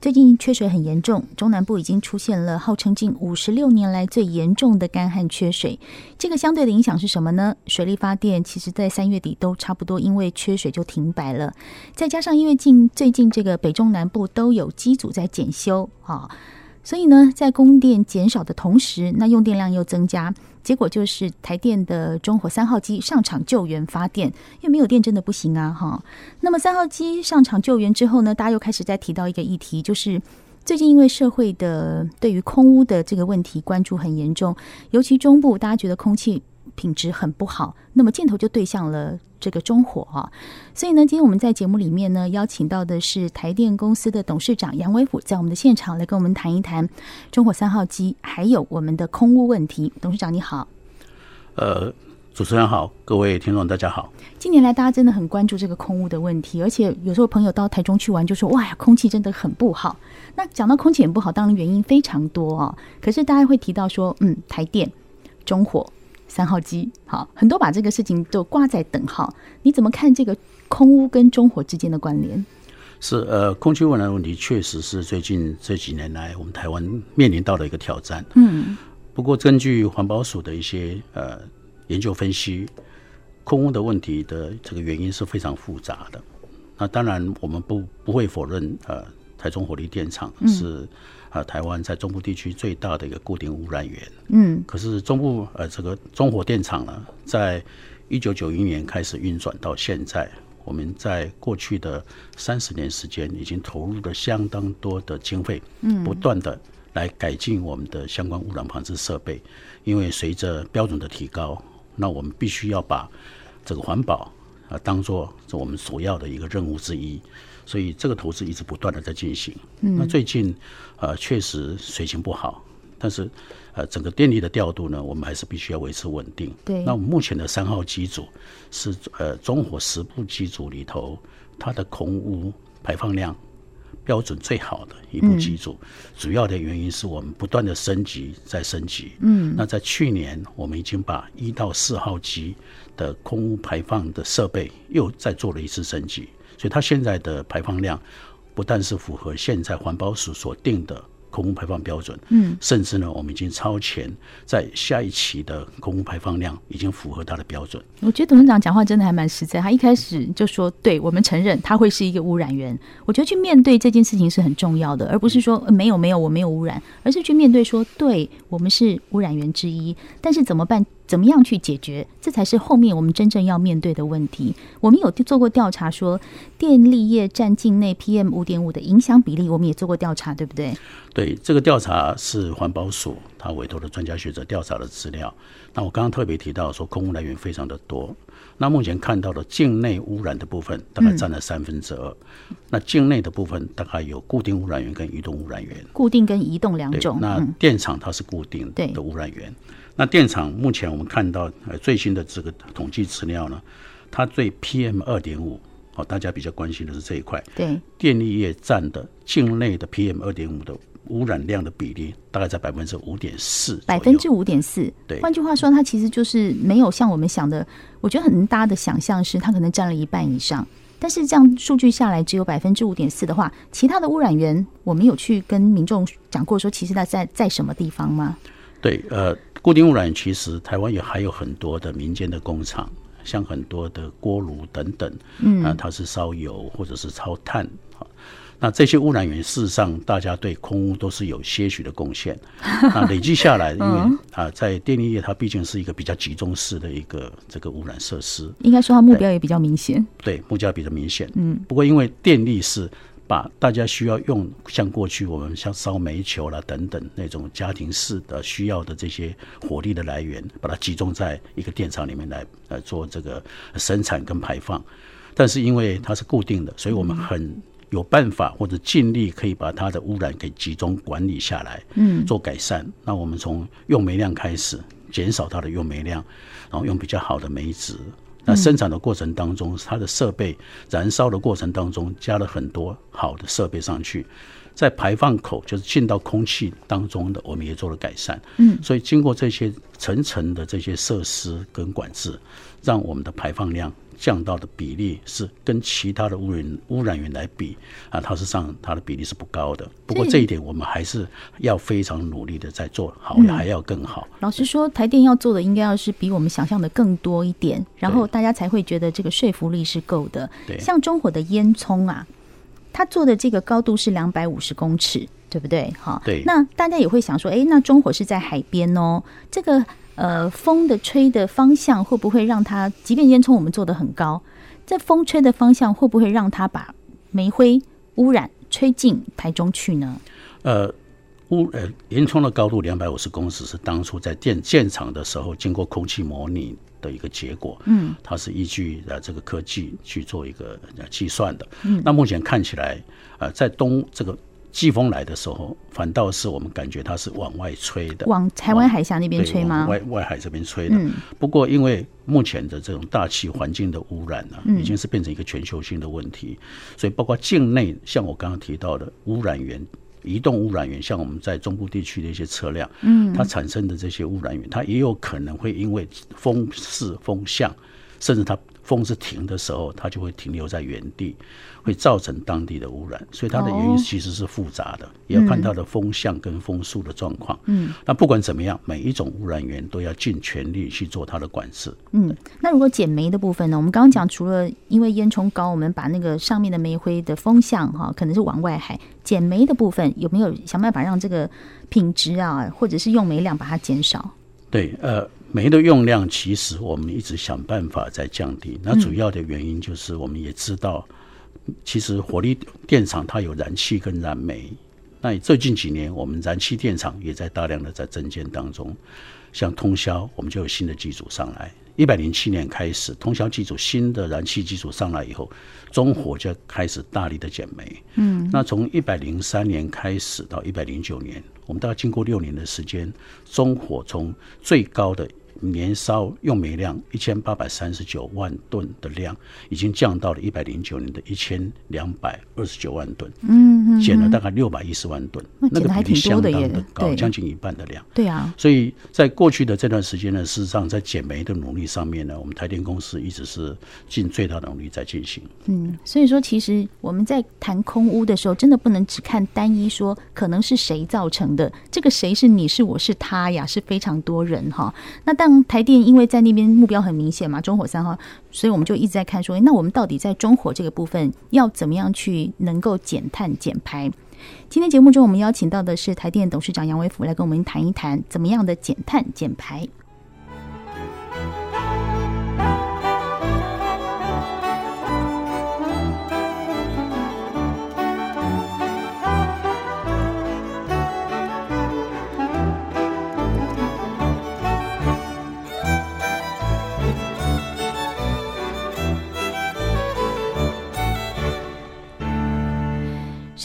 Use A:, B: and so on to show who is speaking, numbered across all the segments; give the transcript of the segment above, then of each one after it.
A: 最近缺水很严重，中南部已经出现了号称近五十六年来最严重的干旱缺水。这个相对的影响是什么呢？水力发电其实在三月底都差不多因为缺水就停摆了，再加上因为近最近这个北中南部都有机组在检修啊。所以呢，在供电减少的同时，那用电量又增加，结果就是台电的中火三号机上场救援发电，因为没有电真的不行啊，哈。那么三号机上场救援之后呢，大家又开始在提到一个议题，就是最近因为社会的对于空污的这个问题关注很严重，尤其中部大家觉得空气品质很不好，那么箭头就对向了这个中火啊，所以呢，今天我们在节目里面呢，邀请到的是台电公司的董事长杨伟虎，在我们的现场来跟我们谈一谈中火三号机，还有我们的空污问题。董事长你好，
B: 呃，主持人好，各位听众大家好。
A: 近年来大家真的很关注这个空污的问题，而且有时候朋友到台中去玩就说，哇呀，空气真的很不好。那讲到空气很不好，当然原因非常多啊，可是大家会提到说，嗯，台电、中火。三号机好，很多把这个事情都挂在等号。你怎么看这个空污跟中火之间的关联？
B: 是呃，空气污染的问题确实是最近这几年来我们台湾面临到的一个挑战。嗯，不过根据环保署的一些呃研究分析，空污的问题的这个原因是非常复杂的。那当然我们不不会否认呃，台中火力电厂是。嗯啊，台湾在中部地区最大的一个固定污染源。嗯，可是中部呃，这个中火电厂呢，在一九九一年开始运转到现在，我们在过去的三十年时间，已经投入了相当多的经费，嗯，不断的来改进我们的相关污染防治设备。因为随着标准的提高，那我们必须要把这个环保啊当做是我们首要的一个任务之一。所以这个投资一直不断的在进行。嗯，那最近，呃，确实水情不好，但是，呃，整个电力的调度呢，我们还是必须要维持稳定。对。那我们目前的三号机组是呃中火十部机组里头，它的空污排放量标准最好的一部机组。嗯。主要的原因是我们不断的升级在升级。嗯。那在去年，我们已经把一到四号机的空污排放的设备又再做了一次升级。所以它现在的排放量，不但是符合现在环保署所定的空污排放标准，嗯，甚至呢，我们已经超前，在下一期的空污排放量已经符合它的标准。
A: 我觉得董事长讲话真的还蛮实在，他一开始就说，对我们承认它会是一个污染源。我觉得去面对这件事情是很重要的，而不是说没有没有我没有污染，而是去面对说，对我们是污染源之一，但是怎么办？怎么样去解决？这才是后面我们真正要面对的问题。我们有做过调查，说电力业占境内 PM 五点五的影响比例，我们也做过调查，对不对？
B: 对，这个调查是环保署他委托的专家学者调查的资料。那我刚刚特别提到说，空污来源非常的多。那目前看到的境内污染的部分，大概占了三分之二。嗯。那境内的部分大概有固定污染源跟移动污染源。
A: 固定跟移动两种。
B: 那电厂它是固定的污染源。那电厂目前我们看到呃最新的这个统计资料呢，它对 PM 二点五，哦，大家比较关心的是这一块。对，电力业占的境内的 PM 二点五的污染量的比例，大概在百分之五点四。百分之五点四。对，
A: 换句话说，它其实就是没有像我们想的，我觉得很大的想象是它可能占了一半以上。但是这样数据下来只有百分之五点四的话，其他的污染源我们有去跟民众讲过，说其实它在在什么地方吗？
B: 对，呃。固定污染其实台湾也还有很多的民间的工厂，像很多的锅炉等等，嗯，啊，它是烧油或者是烧炭那这些污染源事实上大家对空污都是有些许的贡献。那累积下来，因为啊，在电力业它毕竟是一个比较集中式的一个这个污染设施，
A: 应该说它目标也比较明显。
B: 对，目标比较明显。嗯，不过因为电力是。把大家需要用，像过去我们像烧煤球啦等等那种家庭式的需要的这些火力的来源，把它集中在一个电厂里面来来做这个生产跟排放。但是因为它是固定的，所以我们很有办法或者尽力可以把它的污染给集中管理下来，嗯，做改善。那我们从用煤量开始减少它的用煤量，然后用比较好的煤质。那生产的过程当中，它的设备燃烧的过程当中加了很多好的设备上去，在排放口就是进到空气当中的，我们也做了改善。嗯，所以经过这些层层的这些设施跟管制，让我们的排放量。降到的比例是跟其他的污染污染源来比啊，它是上它的比例是不高的。不过这一点我们还是要非常努力的在做好，还要更好。
A: 嗯、老实说，台电要做的应该要是比我们想象的更多一点，然后大家才会觉得这个说服力是够的。对，像中火的烟囱啊，它做的这个高度是两百五十公尺，对不对？哈，对。那大家也会想说，哎，那中火是在海边哦，这个。呃，风的吹的方向会不会让它，即便烟囱我们做的很高，这风吹的方向会不会让它把煤灰污染吹进台中去呢？
B: 呃，污呃烟囱的高度两百五十公尺是当初在建建厂的时候经过空气模拟的一个结果，嗯，它是依据呃这个科技去做一个计算的，嗯，那目前看起来，呃，在东这个。季风来的时候，反倒是我们感觉它是往外吹的，
A: 往台湾海峡那边吹吗？
B: 外外海这边吹的。嗯。不过，因为目前的这种大气环境的污染呢、啊，已经是变成一个全球性的问题，嗯、所以包括境内，像我刚刚提到的污染源、移动污染源，像我们在中部地区的一些车辆，嗯，它产生的这些污染源，它也有可能会因为风势、风向，甚至它。风是停的时候，它就会停留在原地，会造成当地的污染。所以它的原因其实是复杂的，也要看它的风向跟风速的状况。嗯，那不管怎么样，每一种污染源都要尽全力去做它的管制。
A: 嗯，那如果减煤的部分呢？我们刚刚讲，除了因为烟囱高，我们把那个上面的煤灰的风向哈，可能是往外海。减煤的部分有没有想办法让这个品质啊，或者是用煤量把它减少？
B: 对，呃。煤的用量其实我们一直想办法在降低，那主要的原因就是我们也知道，其实火力电厂它有燃气跟燃煤，那最近几年我们燃气电厂也在大量的在增建当中，像通宵我们就有新的机组上来，一百零七年开始通宵机组新的燃气机组上来以后，中火就开始大力的减煤，嗯，那从一百零三年开始到一百零九年，我们大概经过六年的时间，中火从最高的年烧用煤量一千八百三十九万吨的量，已经降到了一百零九年的一千两百二十九万吨，嗯，减了大概六百一十万吨，那个比例相当的高，将近一半的量。
A: 对啊，
B: 所以在过去的这段时间呢，事实上在减煤的努力上面呢，我们台电公司一直是尽最大的努力在进行。
A: 嗯，所以说其实我们在谈空污的时候，真的不能只看单一说可能是谁造成的，这个谁是你是我是他呀，是非常多人哈。那但台电因为在那边目标很明显嘛，中火三号，所以我们就一直在看说，那我们到底在中火这个部分要怎么样去能够减碳减排？今天节目中我们邀请到的是台电董事长杨伟福来跟我们谈一谈怎么样的减碳减排。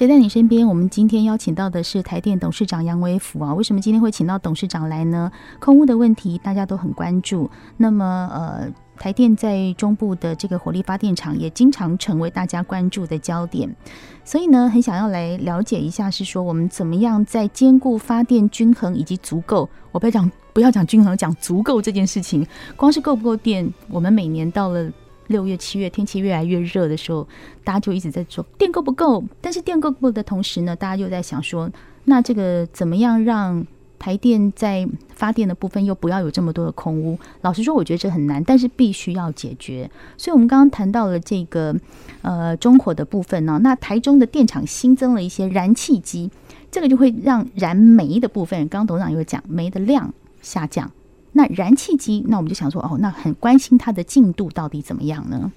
A: 谁在你身边？我们今天邀请到的是台电董事长杨维福啊。为什么今天会请到董事长来呢？空屋的问题大家都很关注。那么，呃，台电在中部的这个火力发电厂也经常成为大家关注的焦点。所以呢，很想要来了解一下，是说我们怎么样在兼顾发电均衡以及足够。我不要讲，不要讲均衡，讲足够这件事情。光是够不够电，我们每年到了。六月、七月天气越来越热的时候，大家就一直在说电够不够。但是电够不够的同时呢，大家又在想说，那这个怎么样让台电在发电的部分又不要有这么多的空屋。老实说，我觉得这很难，但是必须要解决。所以，我们刚刚谈到了这个呃中火的部分呢、那台中的电厂新增了一些燃气机，这个就会让燃煤的部分，刚刚董事长有讲煤的量下降。那燃气机，那我们就想说，哦，那很关心它的进度到底怎么样呢？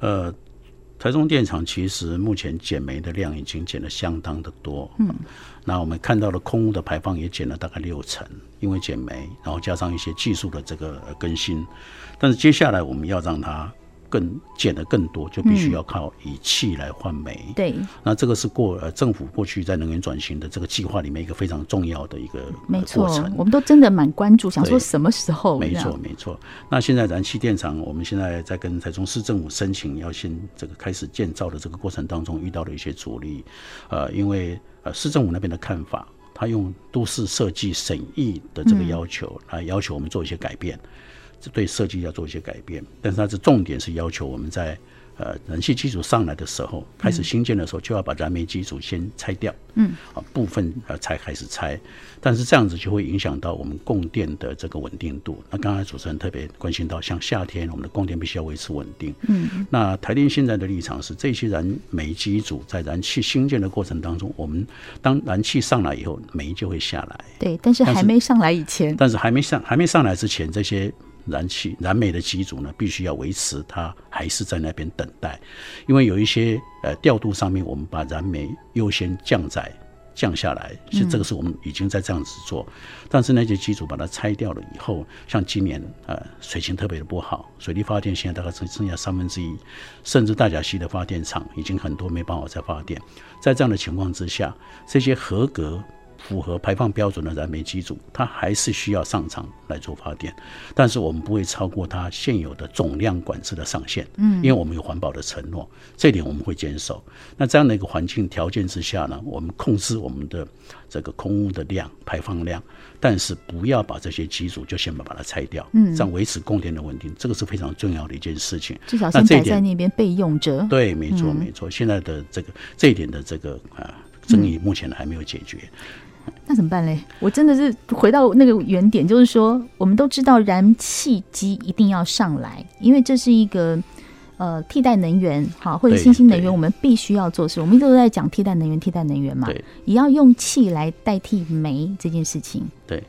B: 呃。台中电厂其实目前减煤的量已经减了相当的多，嗯，那我们看到了空污的排放也减了大概六成，因为减煤，然后加上一些技术的这个更新，但是接下来我们要让它。更减的更多，就必须要靠以气来换煤。
A: 嗯。对，
B: 那这个是过呃政府过去在能源转型的这个计划里面一个非常重要的一个
A: 没错
B: 过程。
A: 我们都真的蛮关注，想说什么时候？
B: 没错，没错。那现在燃气电厂，我们现在在跟台中市政府申请要先这个开始建造的这个过程当中，遇到了一些阻力。呃，因为呃市政府那边的看法，他用都市设计审议的这个要求来要求我们做一些改变。嗯对设计要做一些改变，但是它的重点是要求我们在呃燃气机组上来的时候，开始新建的时候就要把燃煤机组先拆掉，嗯，啊部分呃才开始拆，但是这样子就会影响到我们供电的这个稳定度。那刚才主持人特别关心到，像夏天我们的供电必须要维持稳定，嗯，那台电现在的立场是，这些燃煤机组在燃气新建的过程当中，我们当燃气上来以后，煤就会下来，
A: 对，但是还没上来以前，
B: 但是还没上还没上来之前这些。燃气燃煤的机组呢，必须要维持它还是在那边等待，因为有一些呃调度上面，我们把燃煤优先降载降下来，其实这个是我们已经在这样子做。但是那些机组把它拆掉了以后，像今年呃水情特别的不好，水力发电现在大概只剩下三分之一，甚至大甲溪的发电厂已经很多没办法再发电。在这样的情况之下，这些合格。符合排放标准的燃煤机组，它还是需要上场来做发电，但是我们不会超过它现有的总量管制的上限，嗯，因为我们有环保的承诺，这点我们会坚守。那这样的一个环境条件之下呢，我们控制我们的这个空污的量、排放量，但是不要把这些机组就先把把它拆掉，嗯，这样维持供电的稳定，这个是非常重要的一件事情。
A: 至少先摆在那边备用着。
B: 对，没错，没错。现在的这个这一点的这个啊争议，目前还没有解决。
A: 那怎么办嘞？我真的是回到那个原点，就是说，我们都知道燃气机一定要上来，因为这是一个呃替代能源，好，或者新兴能源，我们必须要做事。我们一直都在讲替代能源，替代能源嘛，也要用气来代替煤这件事情。
B: 对，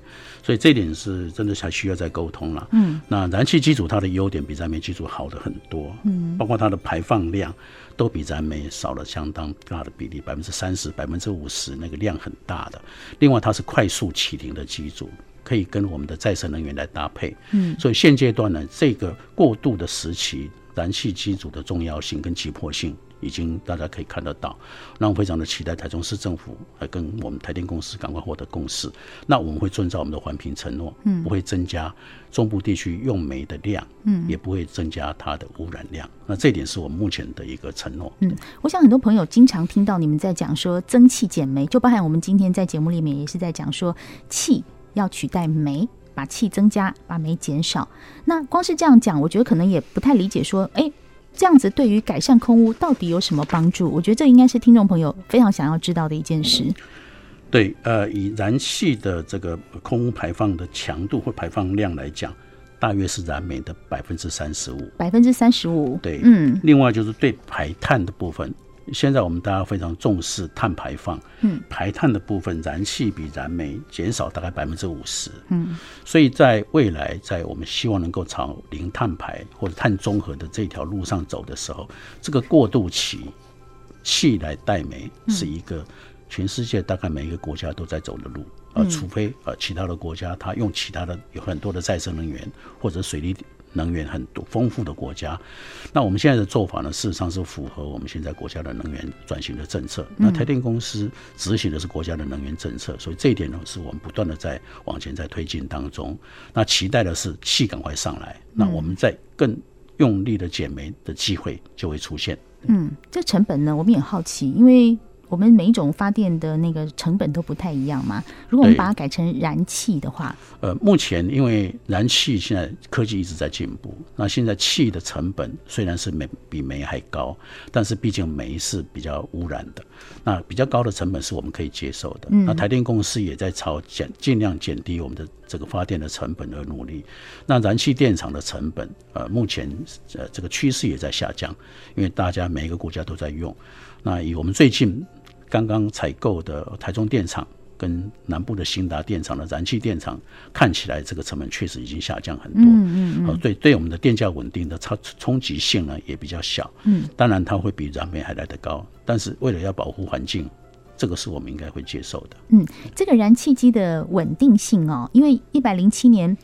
B: 所以这一点是真的还需要再沟通了。嗯，那燃气机组它的优点比燃煤机组好的很多，嗯，包括它的排放量。都比燃煤少了相当大的比例，百分之三十、百分之五十，那个量很大的。另外，它是快速启停的机组，可以跟我们的再生能源来搭配。嗯，所以现阶段呢，这个过渡的时期，燃气机组的重要性跟急迫性。已经大家可以看得到，那我非常的期待台中市政府来跟我们台电公司赶快获得共识。那我们会遵照我们的环评承诺，嗯，不会增加中部地区用煤的量，嗯，也不会增加它的污染量。那这一点是我们目前的一个承诺。
A: 嗯，我想很多朋友经常听到你们在讲说增气减煤，就包含我们今天在节目里面也是在讲说气要取代煤，把气增加，把煤减少。那光是这样讲，我觉得可能也不太理解说，哎。这样子对于改善空污到底有什么帮助？我觉得这应该是听众朋友非常想要知道的一件事。
B: 对，呃，以燃气的这个空污排放的强度或排放量来讲，大约是燃煤的百分之三十五。
A: 百分之三十五。
B: 对，嗯。另外就是对排碳的部分。现在我们大家非常重视碳排放，嗯，排碳的部分，燃气比燃煤减少大概百分之五十，嗯，所以在未来，在我们希望能够朝零碳排或者碳中和的这条路上走的时候，这个过渡期，气来代煤是一个全世界大概每一个国家都在走的路，呃，除非呃其他的国家它用其他的有很多的再生能源或者水利。能源很多丰富的国家，那我们现在的做法呢，事实上是符合我们现在国家的能源转型的政策。那台电公司执行的是国家的能源政策，所以这一点呢，是我们不断的在往前在推进当中。那期待的是气赶快上来，那我们在更用力的减煤的机会就会出现。
A: 嗯，这成本呢，我们也好奇，因为。我们每一种发电的那个成本都不太一样嘛。如果我们把它改成燃气的话，
B: 呃，目前因为燃气现在科技一直在进步，那现在气的成本虽然是煤比煤还高，但是毕竟煤是比较污染的，那比较高的成本是我们可以接受的。嗯、那台电公司也在朝减尽量减低我们的这个发电的成本而努力。那燃气电厂的成本，呃，目前呃这个趋势也在下降，因为大家每一个国家都在用。那以我们最近。刚刚采购的台中电厂跟南部的兴达电厂的燃气电厂，看起来这个成本确实已经下降很多。嗯嗯对，对我们的电价稳定的冲冲击性呢也比较小。嗯，当然它会比燃煤还来得高，但是为了要保护环境，这个是我们应该会接受的。
A: 嗯，这个燃气机的稳定性哦，因为一百零七年。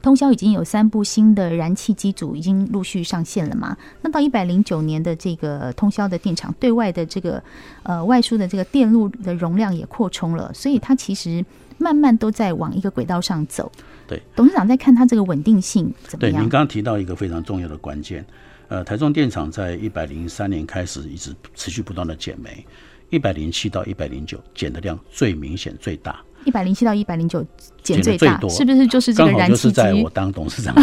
A: 通宵已经有三部新的燃气机组已经陆续上线了嘛？那到一百零九年的这个通宵的电厂对外的这个呃外输的这个电路的容量也扩充了，所以它其实慢慢都在往一个轨道上走。
B: 对，
A: 董事长在看它这个稳定性怎么样？
B: 对，您刚刚提到一个非常重要的关键，呃，台中电厂在一百零三年开始一直持续不断的减煤，一百零七到一百零九减的量最明显最大。
A: 一百零七到一百零九减最大，是不是就是这个燃
B: 气机？就是在我当董事长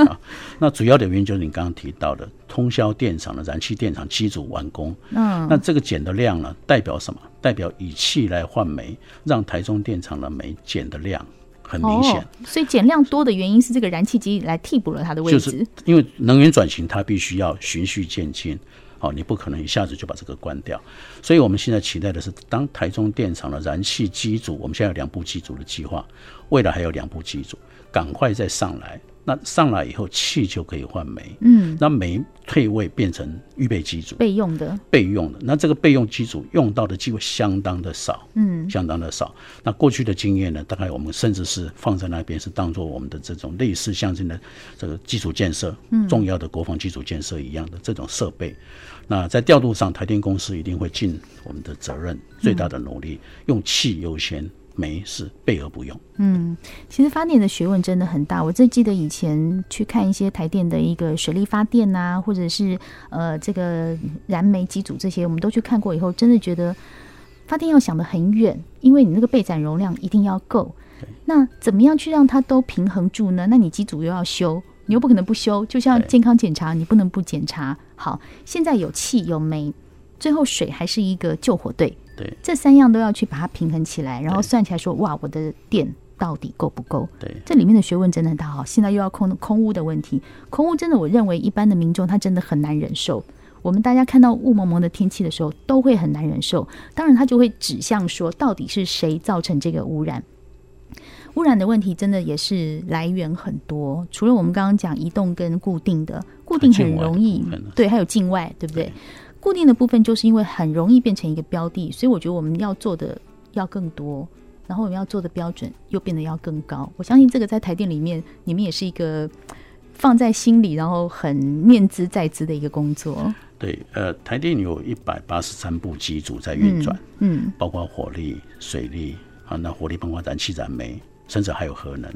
B: 那主要的原因就是你刚刚提到的通宵电厂的燃气电厂机组完工。嗯，那这个减的量呢，代表什么？代表以气来换煤，让台中电厂的煤减的量很明显。哦，
A: 所以减量多的原因是这个燃气机来替补了它的位置。
B: 就是因为能源转型，它必须要循序渐进。好，你不可能一下子就把这个关掉，所以我们现在期待的是，当台中电厂的燃气机组，我们现在有两部机组的计划，未来还有两部机组，赶快再上来。那上来以后，气就可以换煤，嗯，那煤退位变成预备机组，
A: 备用的，
B: 备用的。那这个备用机组用到的机会相当的少，嗯，相当的少。那过去的经验呢，大概我们甚至是放在那边，是当做我们的这种类似像这样的这个基础建设，重要的国防基础建设一样的这种设备。那在调度上，台电公司一定会尽我们的责任，最大的努力，用气优先。煤是备而不用。
A: 嗯，其实发电的学问真的很大。我最记得以前去看一些台电的一个水力发电啊，或者是呃这个燃煤机组这些，我们都去看过以后，真的觉得发电要想得很远，因为你那个备载容量一定要够。那怎么样去让它都平衡住呢？那你机组又要修，你又不可能不修。就像健康检查，你不能不检查。好，现在有气有煤，最后水还是一个救火队。
B: 对，
A: 这三样都要去把它平衡起来，然后算起来说，哇，我的电到底够不够？
B: 对，
A: 这里面的学问真的很大哈。现在又要空空屋的问题，空屋真的，我认为一般的民众他真的很难忍受。我们大家看到雾蒙蒙的天气的时候，都会很难忍受。当然，他就会指向说，到底是谁造成这个污染？污染的问题真的也是来源很多，除了我们刚刚讲移动跟固定的，固定很容易，对，还有境外，对不对？对固定的部分就是因为很容易变成一个标的，所以我觉得我们要做的要更多，然后我们要做的标准又变得要更高。我相信这个在台电里面，你们也是一个放在心里，然后很念兹在兹的一个工作。
B: 对，呃，台电有一百八十三部机组在运转，嗯，嗯，包括火力、水力啊，那火力包括燃气、燃煤。甚至还有核能，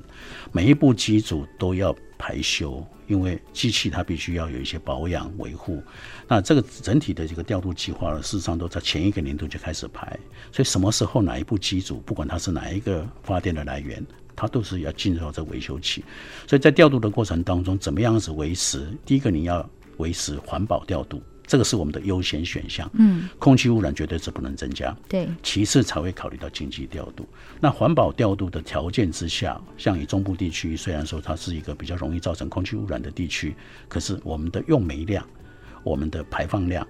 B: 每一部机组都要排修，因为机器它必须要有一些保养维护。那这个整体的这个调度计划呢，事实上都在前一个年度就开始排。所以什么时候哪一部机组，不管它是哪一个发电的来源，它都是要进入到这维修期。所以在调度的过程当中，怎么样子维持？第一个你要维持环保调度。这个是我们的优先选项，嗯，空气污染绝对是不能增加，
A: 对，
B: 其次才会考虑到经济调度。那环保调度的条件之下，像以中部地区，虽然说它是一个比较容易造成空气污染的地区，可是我们的用煤量、我们的排放量，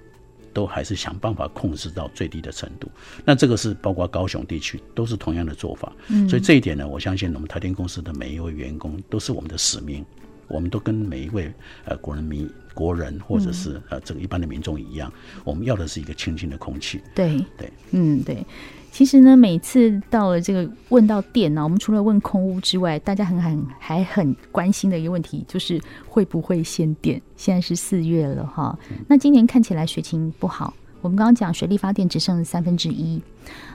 B: 都还是想办法控制到最低的程度。那这个是包括高雄地区都是同样的做法，嗯，所以这一点呢，我相信我们台电公司的每一位员工都是我们的使命。我们都跟每一位呃国人民国人或者是呃这个一般的民众一样，我们要的是一个清新的空气。
A: 对
B: 对，
A: 嗯对。其实呢，每次到了这个问到电呢，我们除了问空屋之外，大家很很还很关心的一个问题就是会不会限电？现在是四月了哈，那今年看起来水情不好。我们刚刚讲水力发电只剩三分之一，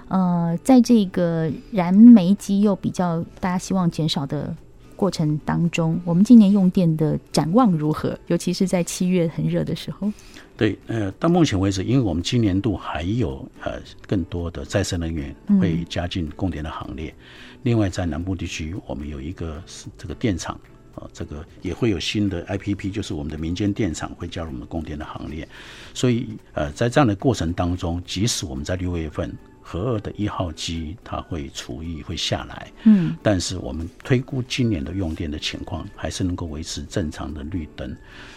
A: 呃，在这个燃煤机又比较大家希望减少的。过程当中，我们今年用电的展望如何？尤其是在七月很热的时候。
B: 对，呃，到目前为止，因为我们今年度还有呃更多的再生能源会加进供电的行列。嗯、另外，在南部地区，我们有一个这个电厂啊、呃，这个也会有新的 IPP，就是我们的民间电厂会加入我们的供电的行列。所以，呃，在这样的过程当中，即使我们在六月份。核二的一号机它会除役会下来，嗯，但是我们推估今年的用电的情况还是能够维持正常的绿灯。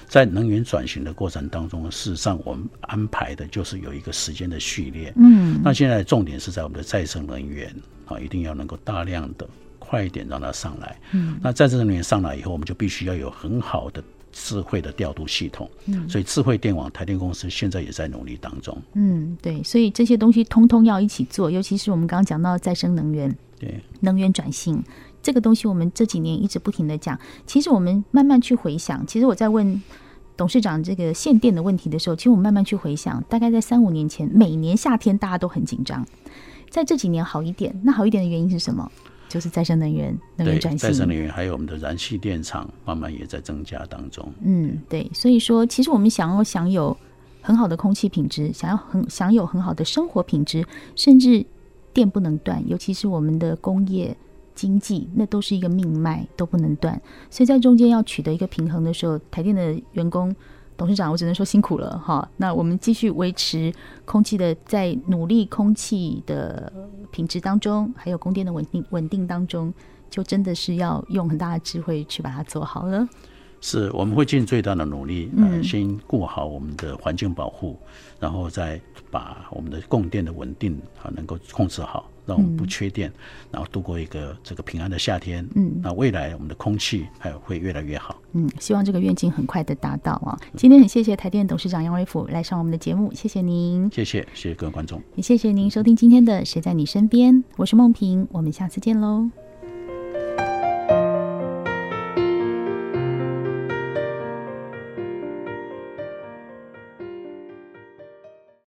B: 在能源转型的过程当中，事实上我们安排的就是有一个时间的序列，嗯，那现在重点是在我们的再生能源啊，一定要能够大量的快一点让它上来，嗯，那再生能源上来以后，我们就必须要有很好的。智慧的调度系统，嗯，所以智慧电网台电公司现在也在努力当中。
A: 嗯，对，所以这些东西通通要一起做，尤其是我们刚刚讲到再生能源，
B: 对，
A: 能源转型这个东西，我们这几年一直不停的讲。其实我们慢慢去回想，其实我在问董事长这个限电的问题的时候，其实我们慢慢去回想，大概在三五年前，每年夏天大家都很紧张，在这几年好一点，那好一点的原因是什么？就是再生能源能源转型，
B: 再生能源还有我们的燃气电厂慢慢也在增加当中。
A: 嗯，对，所以说其实我们想要享有很好的空气品质，想要很享有很好的生活品质，甚至电不能断，尤其是我们的工业经济，那都是一个命脉，都不能断。所以在中间要取得一个平衡的时候，台电的员工。董事长，我只能说辛苦了哈。那我们继续维持空气的，在努力空气的品质当中，还有供电的稳定稳定当中，就真的是要用很大的智慧去把它做好了。
B: 是，我们会尽最大的努力，呃，先顾好我们的环境保护，然后再把我们的供电的稳定啊能够控制好。让我们不缺电，然后度过一个这个平安的夏天。嗯，那未来我们的空气还会越来越好。
A: 嗯，希望这个愿景很快的达到啊！今天很谢谢台电董事长杨伟甫来上我们的节目，谢谢您。
B: 谢谢，谢谢各位观众，
A: 也谢谢您收听今天的《谁在你身边》，我是梦萍，我们下次见喽。